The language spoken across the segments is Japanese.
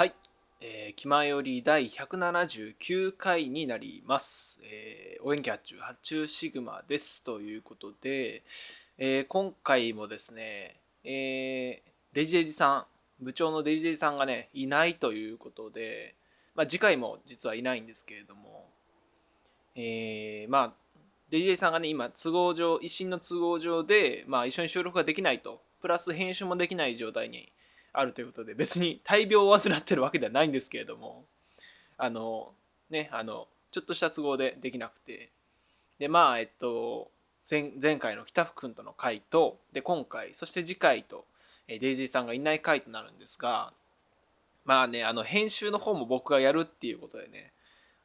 はい、えー、気まより第179回になります。えー、お元気発注発注シグマですということで、えー今回もですね、えーデジデジさん部長のデジデジさんがねいないということで、まあ、次回も実はいないんですけれども、えーまあデジデジさんがね今都合上一審の都合上で、まあ、一緒に収録ができないとプラス編集もできない状態にあるということで別に大病を患ってるわけではないんですけれどもあのねあのちょっとした都合でできなくて。でまあえっと前前回の北福君との回とで今回そして次回と、デイジーさんがいない回となるんですがまあねあの編集の方も僕がやるっていうことでね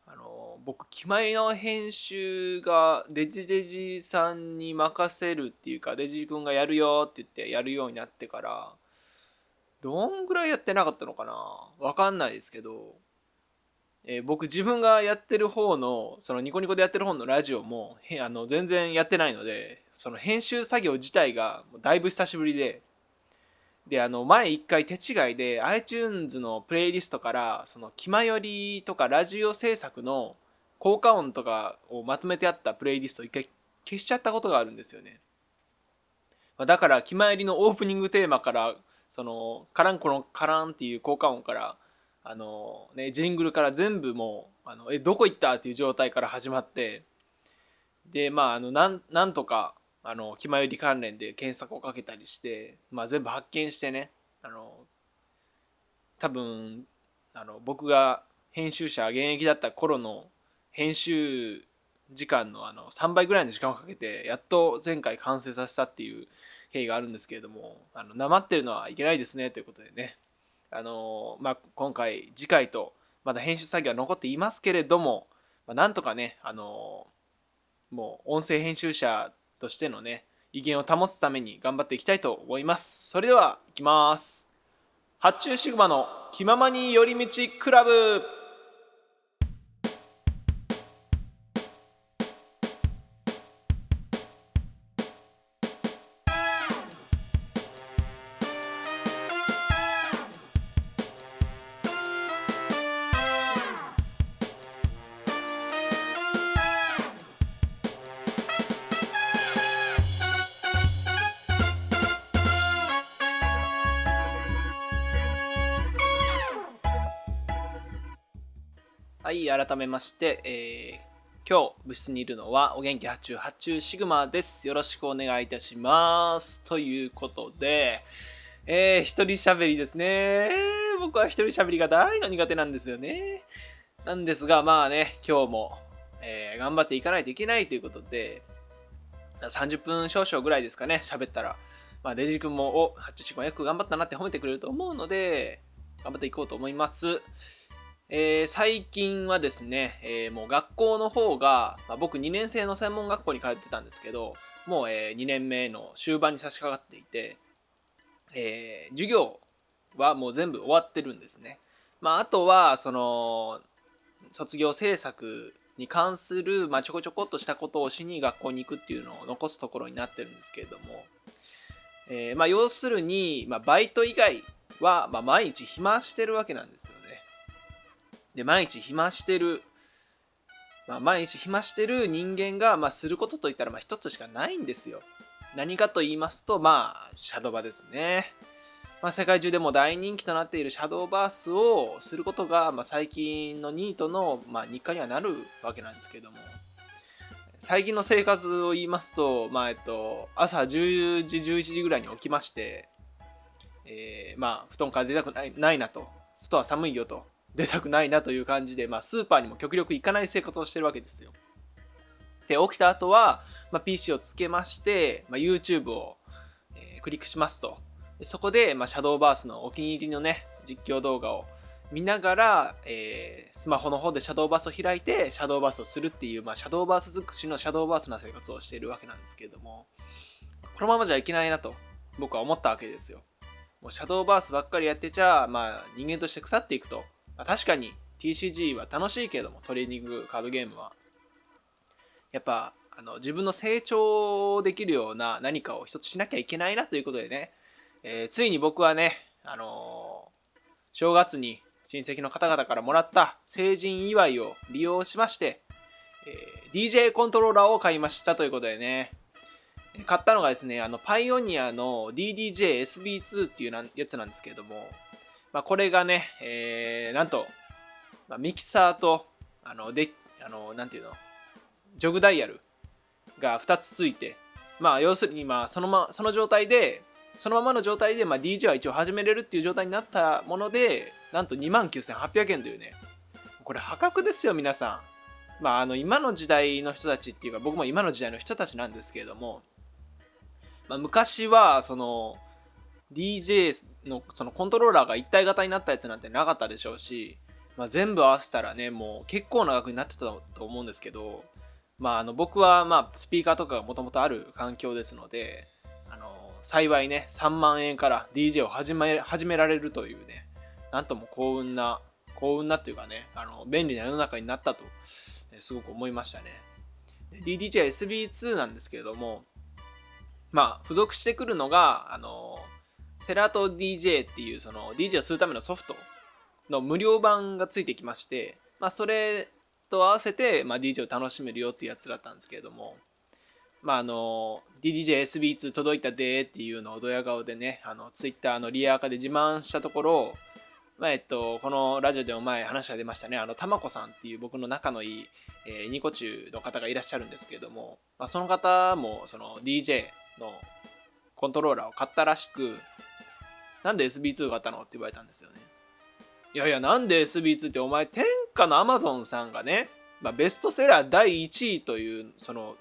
あの僕決まりの編集がデジデジさんに任せるっていうかデジ君がやるよって言ってやるようになってからどんぐらいやってなかったのかな？わかんないですけど、えー僕自分がやってる方のそのニコニコでやってる方のラジオもあの全然やってないのでその編集作業自体がだいぶ久しぶりで。であの前一回手違いで iTunes のプレイリストからその気まよりとかラジオ制作の効果音とかをまとめてあったプレイリストを一回消しちゃったことがあるんですよね。だから気まよりのオープニングテーマからそのカランコロンカランっていう効果音からあのねジングルから全部もうあのえどこ行ったっていう状態から始まってでまああのなんなんとかあの気まより関連で検索をかけたりして、まあ、全部発見してねあの多分あの僕が編集者現役だった頃の編集時間のあの3倍ぐらいの時間をかけてやっと前回完成させたっていう経緯があるんですけれどもあのなまってるのはいけないですねということでね。あの、まあ、今回次回とまだ編集作業は残っていますけれども、まあ、なんとかねあのもう音声編集者としてのね威厳を保つために頑張っていきたいと思います。それではいきます。発注シグマの気ままに寄り道クラブ。改めまして、えー今日部室にいるのはお元気発注発注シグマです。よろしくお願いいたします。ということでえー、一人喋りですね。僕は一人喋りが大の苦手なんですよね。なんですがまあね今日も、えー頑張っていかないといけないということで30分少々ぐらいですかね喋ったら。まあデジ君もお発注シグマよく頑張ったなって褒めてくれると思うので頑張っていこうと思います。えー最近はですね、えーもう学校の方が、まあ、僕2年生の専門学校に通ってたんですけどもう、え2年目の終盤に差し掛かっていて、えー授業はもう全部終わってるんですね、まあ、あとはその卒業制作に関する、まあ、ちょこちょこっとしたことをしに学校に行くっていうのを残すところになってるんですけれども、えーまあ、要するに、まあ、バイト以外は、まあ、毎日暇してるわけなんですよね。で毎日暇してる、まあ、毎日暇してる人間が、まあ、することといったらまあ一つしかないんですよ。何かと言いますとまあシャドーバですね、まあ、世界中でも大人気となっているシャドーバースをすることが、まあ、最近のニートの、まあ、日課にはなるわけなんですけども。最近の生活を言いますと,、まあえっと朝10時11時ぐらいに起きまして、えーまあ布団から出たくないないなと。外は寒いよと。出たくないなという感じで、まあ、スーパーにも極力行かない生活をしてるわけですよ。で起きた後は、まあ、PC をつけまして、まあ、YouTube を、えークリックしますと。でそこで、まあ、シャドーバースのお気に入りのね実況動画を見ながら、えースマホの方でシャドーバースを開いてシャドーバースをするっていう、まあ、シャドーバース尽くしのシャドーバースな生活をしているわけなんですけれどもこのままじゃいけないなと僕は思ったわけですよ。もうシャドーバースばっかりやってちゃ、まあ、人間として腐っていくと、ま、確かに TCG は楽しいけどもトレーニングカードゲームは。やっぱあの自分の成長できるような何かを一つしなきゃいけないなということでね、えーついに僕はね、あのー正月に親戚の方々からもらった成人祝いを利用しまして、えー、DJ コントローラーを買いましたということでね、買ったのがですね、あの、パイオニアの DDJ-SB2 っていうやつなんですけれども、まあ、これがね、えー、なんと、まあ、ミキサーと、あの、で、あの、なんていうの、ジョグダイヤルが2つついて、まあ、要するに、まあ、そのま、その状態で、そのままの状態で、まあ、DJ は一応始めれるっていう状態になったもので、なんと29,800円というね、これ破格ですよ、皆さん。まあ、あの、今の時代の人たちっていうか、僕も今の時代の人たちなんですけれども、まあ、昔は、その、DJ のそのコントローラーが一体型になったやつなんてなかったでしょうし、まあ、全部合わせたらね、もう結構な額になってたと思うんですけど、まあ、あの僕はまあスピーカーとかがもともとある環境ですので、あの幸いね、3万円から DJ を始め始められるというね、なんとも幸運な、幸運なというかね、あの便利な世の中になったと、すごく思いましたね。DDJ SB2 なんですけれども、まあ、付属してくるのが、あの、セラト DJ っていうその DJ をするためのソフトの無料版がついてきまして、まあ、それと合わせて、まあ、DJ を楽しめるよっていうやつだったんですけれども、まあ、あの DDJ-SB2 届いたぜっていうのをドヤ顔でねあのツイッターのリアカで自慢したところ、まあえっと、このラジオでも前話が出ましたね。あのたまこさんっていう僕の仲のいい、えー、ニコ中の方がいらっしゃるんですけれども、まあ、その方もその DJ のコントローラーを買ったらしくなんで SB2 買ったの？って言われたんですよねいやいや、なんで SB2 ってお前、天下のアマゾンさんがね、まあ、ベストセラー第1位という、その、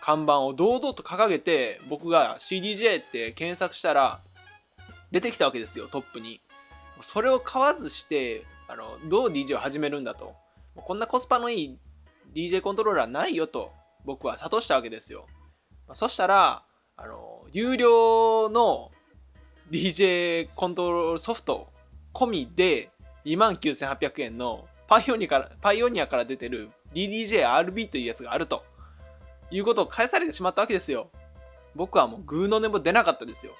看板を堂々と掲げて、僕が CDJ って検索したら、出てきたわけですよ、トップに。それを買わずして、あの、どう DJ を始めるんだと。こんなコスパのいい DJ コントローラーないよと、僕は諭したわけですよ。そしたら、あの、有料の DJ コントロールソフト込みで29,800円のパイオニアからパイオニアから出てる DDJ-RB というやつがあるということを返されてしまったわけですよ。僕はもうグーの音も出なかったですよ。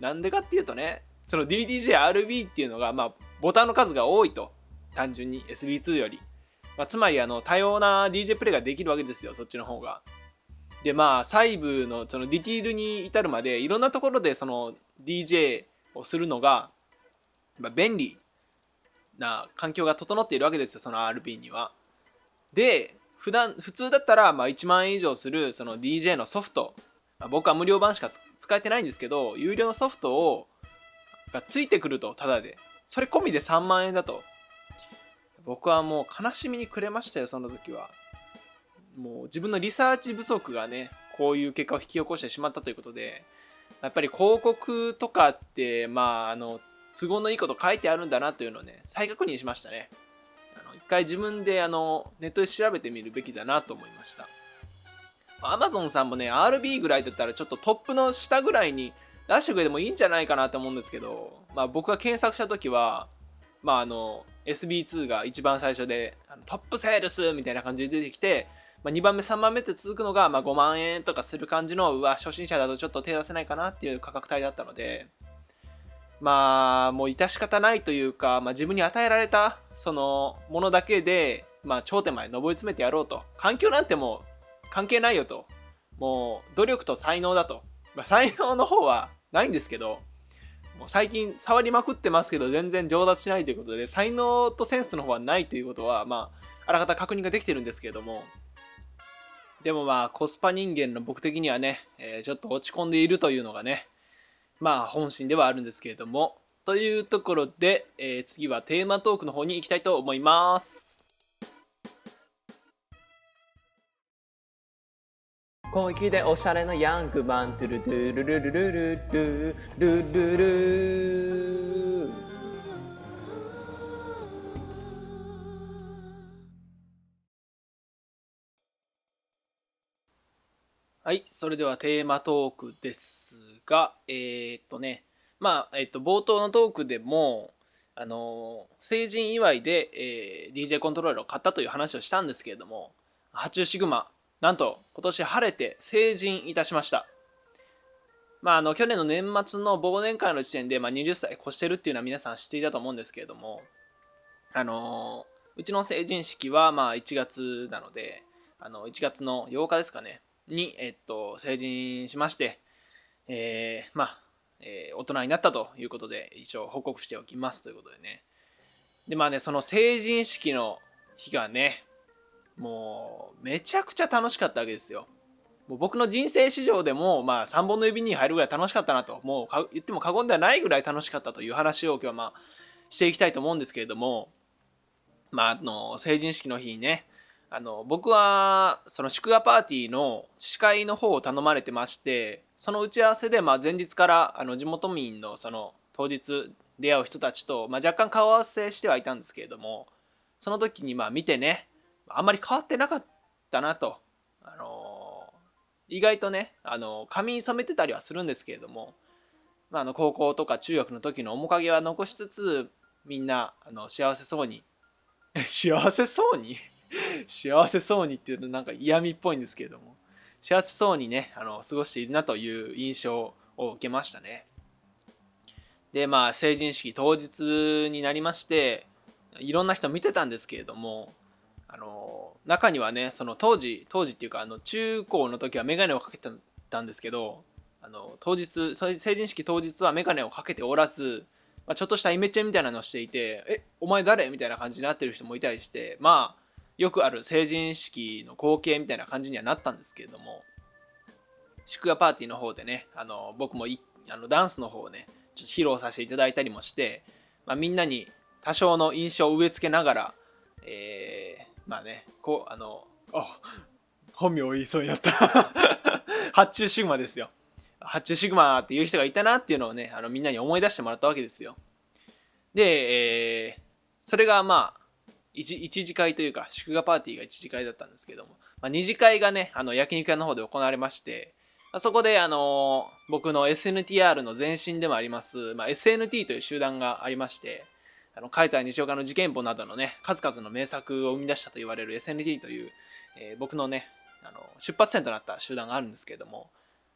なんでかっていうとね、その DDJ-RB っていうのが、まあ、ボタンの数が多いと。単純に SB2 より。まあ、つまり、あの、多様な DJ プレイができるわけですよ、そっちの方が。で、まあ、細部の、そのディティールに至るまで、いろんなところでその DJ をするのが、ま、便利な環境が整っているわけですよその RB には。で普段普通だったらまあ1万円以上するその DJ のソフト、まあ、僕は無料版しか使えてないんですけど有料のソフトをがついてくるとただで。それ込みで3万円だと。僕はもう悲しみに暮れましたよその時は。もう自分のリサーチ不足がねこういう結果を引き起こしてしまったということでやっぱり広告とかってまああの都合のいいこと書いてあるんだなというのをね、再確認しましたね。あの一回自分であのネットで調べてみるべきだなと思いました。アマゾンさんもね、RB ぐらいだったらちょっとトップの下ぐらいに出してくれてもいいんじゃないかなと思うんですけど、まあ僕が検索した時は、まああの、SB2 が一番最初で、トップセールスみたいな感じで出てきて、まあ、2番目、3番目って続くのが、まあ、5万円とかする感じの、うわ、初心者だとちょっと手出せないかなっていう価格帯だったので、まあ、もう致し方ないというか、まあ、自分に与えられた、その、ものだけで、まあ、頂点まで上り詰めてやろうと。環境なんてもう、関係ないよと。もう、努力と才能だと。まあ、才能の方はないんですけど、もう最近触りまくってますけど、全然上達しないということで、才能とセンスの方はないということは、まあ、あらかた確認ができてるんですけれども、でもまあ、コスパ人間の僕的にはね、えー、ちょっと落ち込んでいるというのがね、まあ本心ではあるんですけれども。というところで、えー、次はテーマトークの方に行きたいと思います。小粋でおしゃれなヤングマントゥルドゥルルルルルルルルルルはい、それではテーマトークです。が、えー、っとね、まあ、えっと、冒頭のトークでも、あの成人祝いで、えー、DJ コントローラーを買ったという話をしたんですけれども、ハチューシグマ、なんと今年晴れて成人いたしました。まあ、あの去年の年末の忘年会の時点で、まあ、20歳越してるっていうのは皆さん知っていたと思うんですけれども、あのうちの成人式はまあ1月なのであの1月の8日ですかねに、えっと、成人しまして、えー、まあ、えー、大人になったということで一応報告しておきますということでね。でまあねその成人式の日がねもうめちゃくちゃ楽しかったわけですよ。もう僕の人生史上でも、まあ、3本の指に入るぐらい楽しかったなと、もう言っても過言ではないぐらい楽しかったという話を今日はまあ、していきたいと思うんですけれども、まあ、あの、成人式の日にね、あの、僕は、その祝賀パーティーの司会の方を頼まれてまして、その打ち合わせで、まあ、前日から、あの、地元民の、その、当日出会う人たちと、まあ、若干顔合わせしてはいたんですけれども、その時に、まあ、見てね、あんまり変わってなかったなと。あの意外とねあの髪染めてたりはするんですけれども、まあ、あの高校とか中学の時の面影は残しつつみんなあの幸せそうに幸せそうに？幸せそうにっていうとなんか嫌味っぽいんですけれども幸せそうにねあの過ごしているなという印象を受けましたねでまあ成人式当日になりましていろんな人見てたんですけれどもあの中にはねその当時当時っていうかあの中高の時は眼鏡をかけてたんですけどあの当日成人式当日は眼鏡をかけておらず、まあ、ちょっとしたイメチェンみたいなのをしていて「えお前誰?」みたいな感じになってる人もいたりしてまあよくある成人式の光景みたいな感じにはなったんですけれども祝賀パーティーの方でねあの僕もあのダンスの方をねちょっと披露させていただいたりもして、まあ、みんなに多少の印象を植え付けながら、えー、まあねこうあのあ本名を言いそうになった。発注シグマですよ。発注シグマっていう人がいたなっていうのをねあのみんなに思い出してもらったわけですよ。で、えー、それがまあ一一次会というか祝賀パーティーが一次会だったんですけども、まあ、二次会がねあの焼肉屋の方で行われましてあそこで、あの僕の SNTR の前身でもあります、まあ、SNT という集団がありまして、あの海西西岡の事件簿などのね数々の名作を生み出したと言われる SNT という、えー、僕のねあの出発点となった集団があるんですけれども、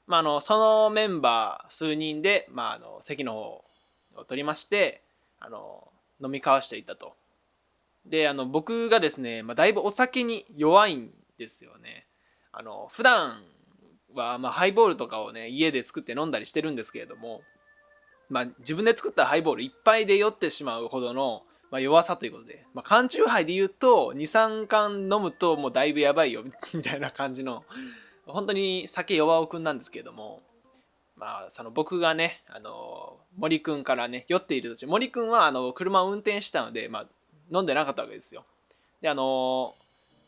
まあ、あのそのメンバー数人で、まあ、あの席の方を取りましてあの飲み交わしていたと。であの僕がですね、まあ、だいぶお酒に弱いんですよね。あの普段はまあハイボールとかをね家で作って飲んだりしてるんですけれどもまあ、自分で作ったハイボールいっぱいで酔ってしまうほどの、まあ、弱さということで、まあ、缶チューハイで言うと23缶飲むともうだいぶやばいよ みたいな感じの本当に酒弱尾くんなんですけれどもまあその僕がねあの森くんからね酔っている途中森くんはあの車を運転したので、まあ、飲んでなかったわけですよ。であの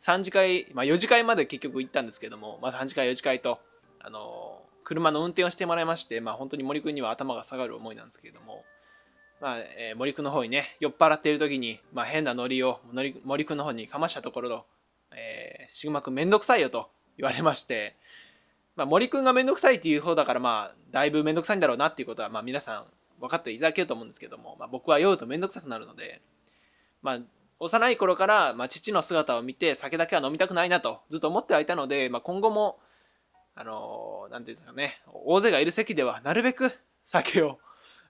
3次会、まあ、4次会まで結局行ったんですけども、まあ、3次会4次会とあの車の運転をしてもらいまして、まあ、本当に森君には頭が下がる思いなんですけれども、まあえー、森君の方にね酔っ払っている時に、まあ、変なノリを森君の方にかましたところの、えー、シグマ君めんどくさいよと言われまして、まあ、森君がめんどくさいっていう方だからまあだいぶめんどくさいんだろうなっていうことは、まあ、皆さん分かっていただけると思うんですけども、まあ、僕は酔うとめんどくさくなるので、まあ、幼い頃から、まあ、父の姿を見て酒だけは飲みたくないなとずっと思ってはいたので、まあ、今後もあの何て言うんですかね大勢がいる席ではなるべく酒を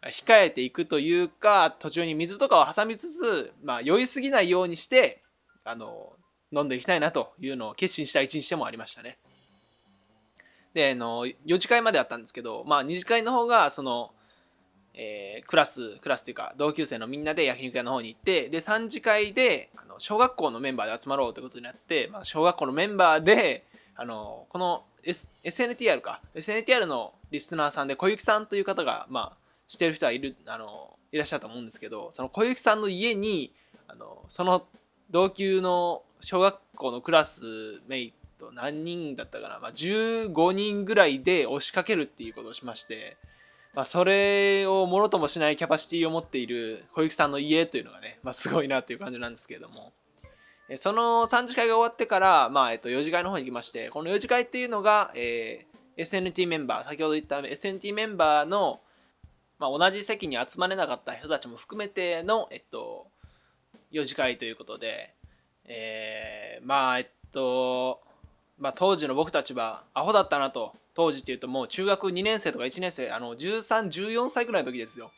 控えていくというか途中に水とかを挟みつつ、まあ、酔いすぎないようにしてあの飲んでいきたいなというのを決心した一日でもありましたね。であの4次会まであったんですけど、まあ、2次会の方がその、えー、クラスクラスというか同級生のみんなで焼肉屋の方に行ってで3次会であの小学校のメンバーで集まろうということになって、まあ、小学校のメンバーであのこの S、SNTR か。SNTR のリスナーさんで小雪さんという方がまあ知ってる人はいるあのいらっしゃると思うんですけどその小雪さんの家にあのその同級の小学校のクラスメイト何人だったかな、まあ、15人ぐらいで押しかけるっていうことをしまして、まあ、それをものともしないキャパシティを持っている小雪さんの家というのがね、まあ、すごいなという感じなんですけれども。その3次会が終わってから、まあえっと、4次会の方に行きまして、この4次会っていうのが、えー、SNT メンバー、先ほど言った SNT メンバーの、まあ、同じ席に集まれなかった人たちも含めての、えっと、4次会ということで、えー、まあ、えっと、まあ、当時の僕たちはアホだったなと当時っていうともう中学2年生とか1年生あの1314歳ぐらいの時ですよ。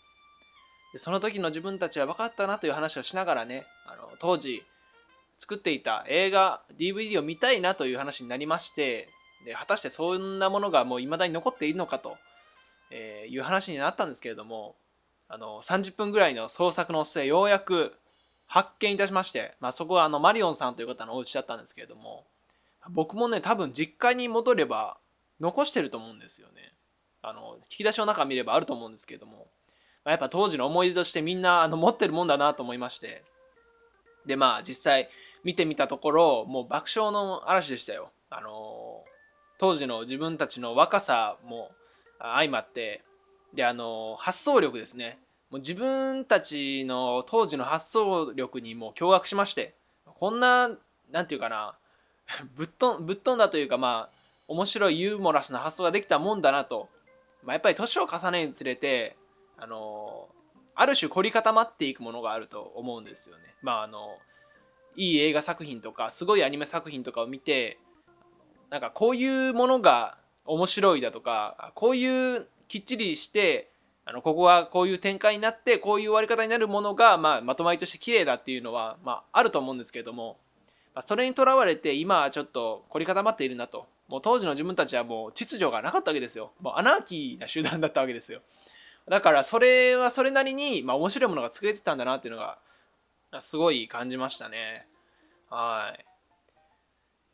でその時の自分たちは分かったなという話をしながらねあの当時作っていた映画 DVD を見たいなという話になりましてで果たしてそんなものがもう未だに残っているのかと、えー、いう話になったんですけれどもあの30分ぐらいの創作の末ようやく発見いたしまして、まあ、そこはあのマリオンさんという方のお家だったんですけれども僕もね多分実家に戻れば残してると思うんですよね。あの引き出しの中見ればあると思うんですけれども、まあ、やっぱ当時の思い出としてみんなあの持ってるもんだなと思いまして。でまあ実際見てみたところもう爆笑の嵐でしたよ。あの当時の自分たちの若さも相まって。であの発想力ですね。もう自分たちの当時の発想力にも驚愕しまして。こんななんていうかな。ぶっとぶっ飛んだというかまあ面白いユーモラスな発想ができたもんだなと、まあ、やっぱり年を重ねにつれてあのある種凝り固まっていくものがあると思うんですよね。まああのいい映画作品とかすごいアニメ作品とかを見てなんかこういうものが面白いだとかこういうきっちりしてあのここはこういう展開になってこういう終わり方になるものが、まあ、まとまりとして綺麗だっていうのは、まあ、あると思うんですけれども、ま、それにとらわれて今はちょっと凝り固まっているなともう当時の自分たちはもう秩序がなかったわけですよ。もうアナーキーな集団だったわけですよ。だからそれはそれなりに、まあ、面白いものが作れてたんだなっていうのがすごい感じましたね。はい。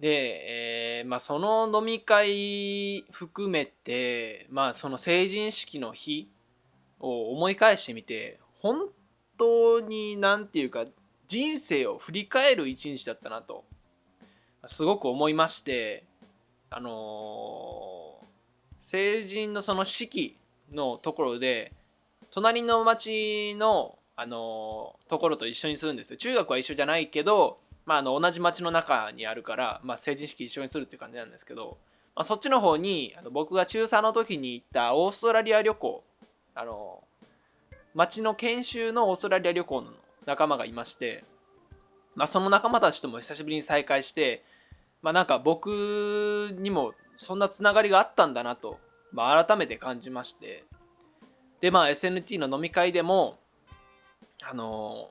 で、えーまあ、その飲み会含めて、まあ、その成人式の日を思い返してみて本当に何て言うか人生を振り返る一日だったなとすごく思いましてあのー、成人のその式のところで隣の町の、あのー、ところと一緒にするんですよ。中学は一緒じゃないけど、まあ、あの同じ町の中にあるから、まあ、成人式一緒にするっていう感じなんですけど、まあ、そっちの方にあの僕が中3の時に行ったオーストラリア旅行あの町の研修のオーストラリア旅行の仲間がいまして、まあ、その仲間たちとも久しぶりに再会してまあなんか僕にもそんなつながりがあったんだなと、まあ、改めて感じまして。でまあ SNT の飲み会でもあの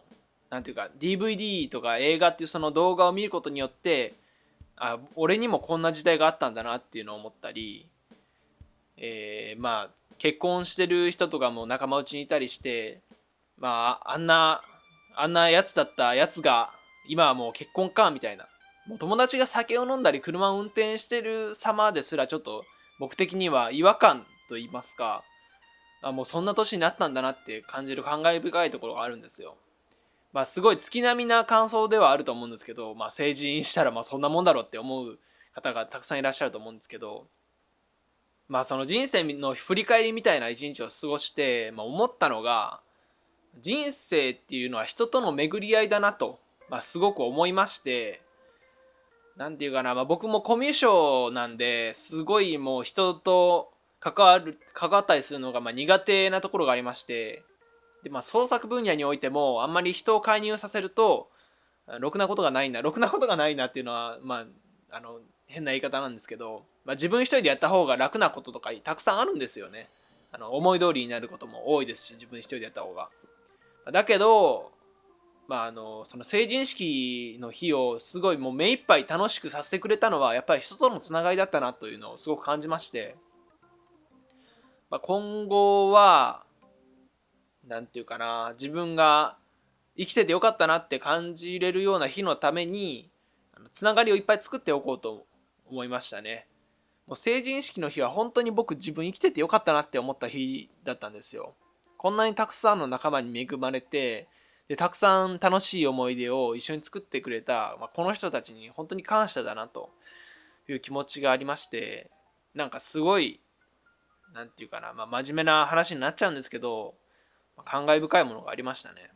なんていうか DVD とか映画っていうその動画を見ることによってあ俺にもこんな時代があったんだなっていうのを思ったり、えー、まあ結婚してる人とかも仲間内にいたりしてまああんなあんなやつだったやつが今はもう結婚かみたいな。もう友達が酒を飲んだり車を運転してる様ですらちょっと僕的には違和感と言いますかあもうそんな年になったんだなって感じる感慨深いところがあるんですよ。まあすごい月並みな感想ではあると思うんですけど、まあ成人したらまあそんなもんだろうって思う方がたくさんいらっしゃると思うんですけど、まあその人生の振り返りみたいな一日を過ごして、まあ、思ったのが、人生っていうのは人との巡り合いだなと、まあ、すごく思いまして、なんていうかな、まあ、僕もコミュ障なんですごいもう人と関わる関わったりするのがまあ苦手なところがありましてで、まあ、創作分野においてもあんまり人を介入させるとろくなことがないなろくなことがないなっていうのは、まあ、あの変な言い方なんですけど、まあ、自分一人でやった方が楽なこととかたくさんあるんですよね。あの思い通りになることも多いですし自分一人でやった方が。だけどまあ、あのその成人式の日をすごいもう目いっぱい楽しくさせてくれたのはやっぱり人とのつながりだったなというのをすごく感じまして、まあ、今後は何て言うかな自分が生きててよかったなって感じれるような日のためにつながりをいっぱい作っておこうと思いましたね。もう成人式の日は本当に僕自分生きててよかったなって思った日だったんですよ。こんなにたくさんの仲間に恵まれてでたくさん楽しい思い出を一緒に作ってくれた、まあ、この人たちに本当に感謝だなという気持ちがありましてなんかすごい何て言うかな、まあ、真面目な話になっちゃうんですけど、まあ、感慨深いものがありましたね。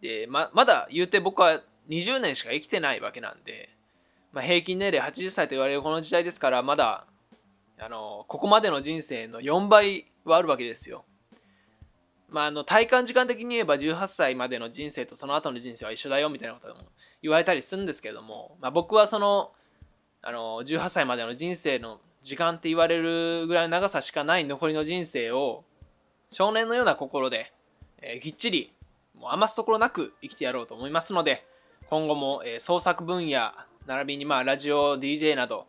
でままだ言うて僕は20年しか生きてないわけなんで、まあ、平均年齢80歳と言われるこの時代ですからまだあのここまでの人生の4倍はあるわけですよ。まあ、あの体感時間的に言えば18歳までの人生とその後の人生は一緒だよみたいなことも言われたりするんですけれども、まあ、僕はそのあの18歳までの人生の時間って言われるぐらいの長さしかない残りの人生を少年のような心で、えー、ぎっちりもう余すところなく生きてやろうと思いますので今後も、えー、創作分野並びにまあラジオ DJ など、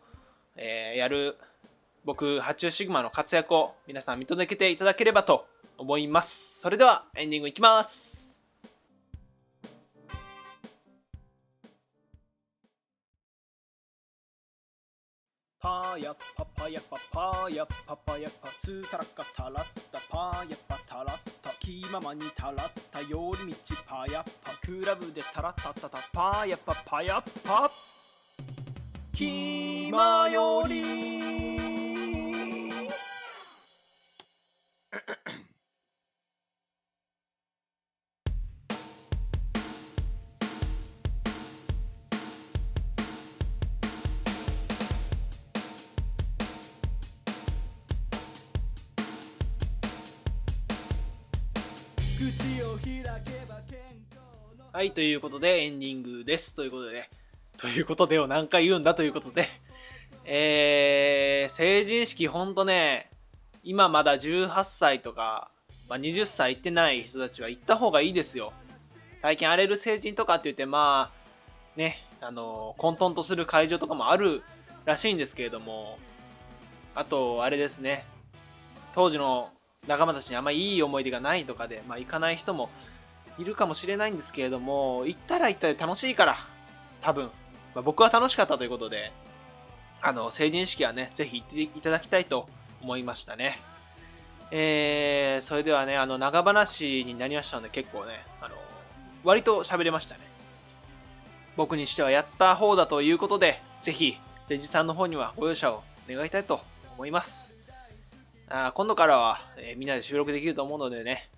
えー、やる僕発注シグマの活躍を皆さん見届けていただければと思います。それではエンディングいきます。パーヤパパヤパパーヤパパヤパスタラカタラッタパーヤパタラッタキーママにタラッタ寄り道パヤパクラブでタラッタタタパーヤパパヤパキーマよりはいということでエンディングです。ということでね。ということでを何回言うんだということで。えー、成人式ほんとね今まだ18歳とか、まあ、20歳行ってない人たちは行った方がいいですよ。最近荒れる成人とかって言ってまあねあの混沌とする会場とかもあるらしいんですけれども。あとあれですね。当時の仲間たちにあんまいい思い出がないとかで、まあ、行かない人もいるかもしれないんですけれども、行ったら行ったで楽しいから、多分。まあ、僕は楽しかったということで、あの、成人式はね、ぜひ行っていただきたいと思いましたね。えー、それではね、あの、長話になりましたので、結構ね、あの、割と喋れましたね。僕にしてはやった方だということで、ぜひ、デジさんの方にはご容赦を願いたいと思います。あ今度からは、えー、みんなで収録できると思うのでね、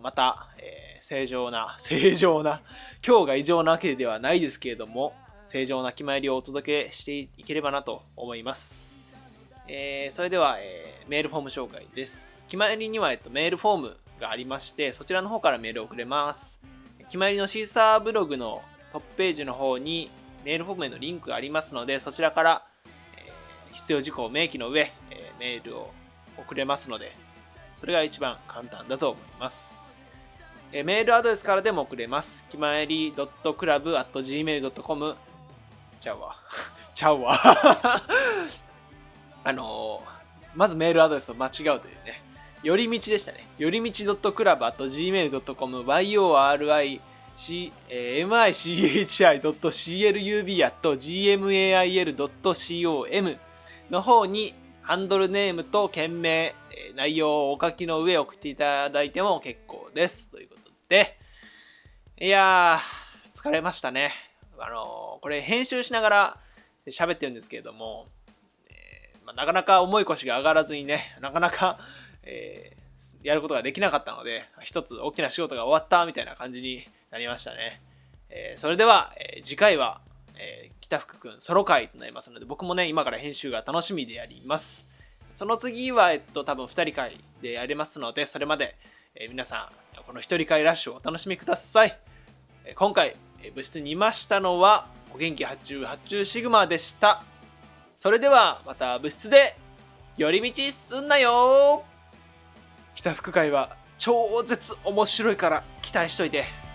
また、えー、正常な、正常な、今日が異常なわけではないですけれども、正常な決まりをお届けしていければなと思います。えー、それでは、えー、メールフォーム紹介です。決まりには、えっと、メールフォームがありまして、そちらの方からメールを送れます。決まりのシーサーブログのトップページの方にメールフォームへのリンクがありますので、そちらから、えー、必要事項を明記の上、えー、メールを送れますので、それが一番簡単だと思います。えメールアドレスからでも送れます。きまえり .club.gmail.com ちゃうわ。ちゃうわ。あのー、まずメールアドレスを間違うというね。よりみちでしたね。よりみち .club.gmail.com yori michi.club.gmail.com の方にハンドルネームと件名、内容をお書きの上送っていただいても結構です。ということ、いやー、疲れましたね。あのー、これ編集しながら喋ってるんですけれども、えー、まあ、なかなか重い腰が上がらずにね、なかなか、えー、やることができなかったので、一つ大きな仕事が終わったみたいな感じになりましたね。えそれでは、え次回は、え北福くんソロ回となりますので、僕もね、今から編集が楽しみでやります。その次は、えっと、多分2人会でやりますので、それまで、えー、皆さん、この一人会ラッシュをお楽しみください。えー、今回、えー、部室にいましたのは、お元気発注発注シグマでした。それでは、また部室で、寄り道すんなよ北福会は超絶面白いから期待しといて。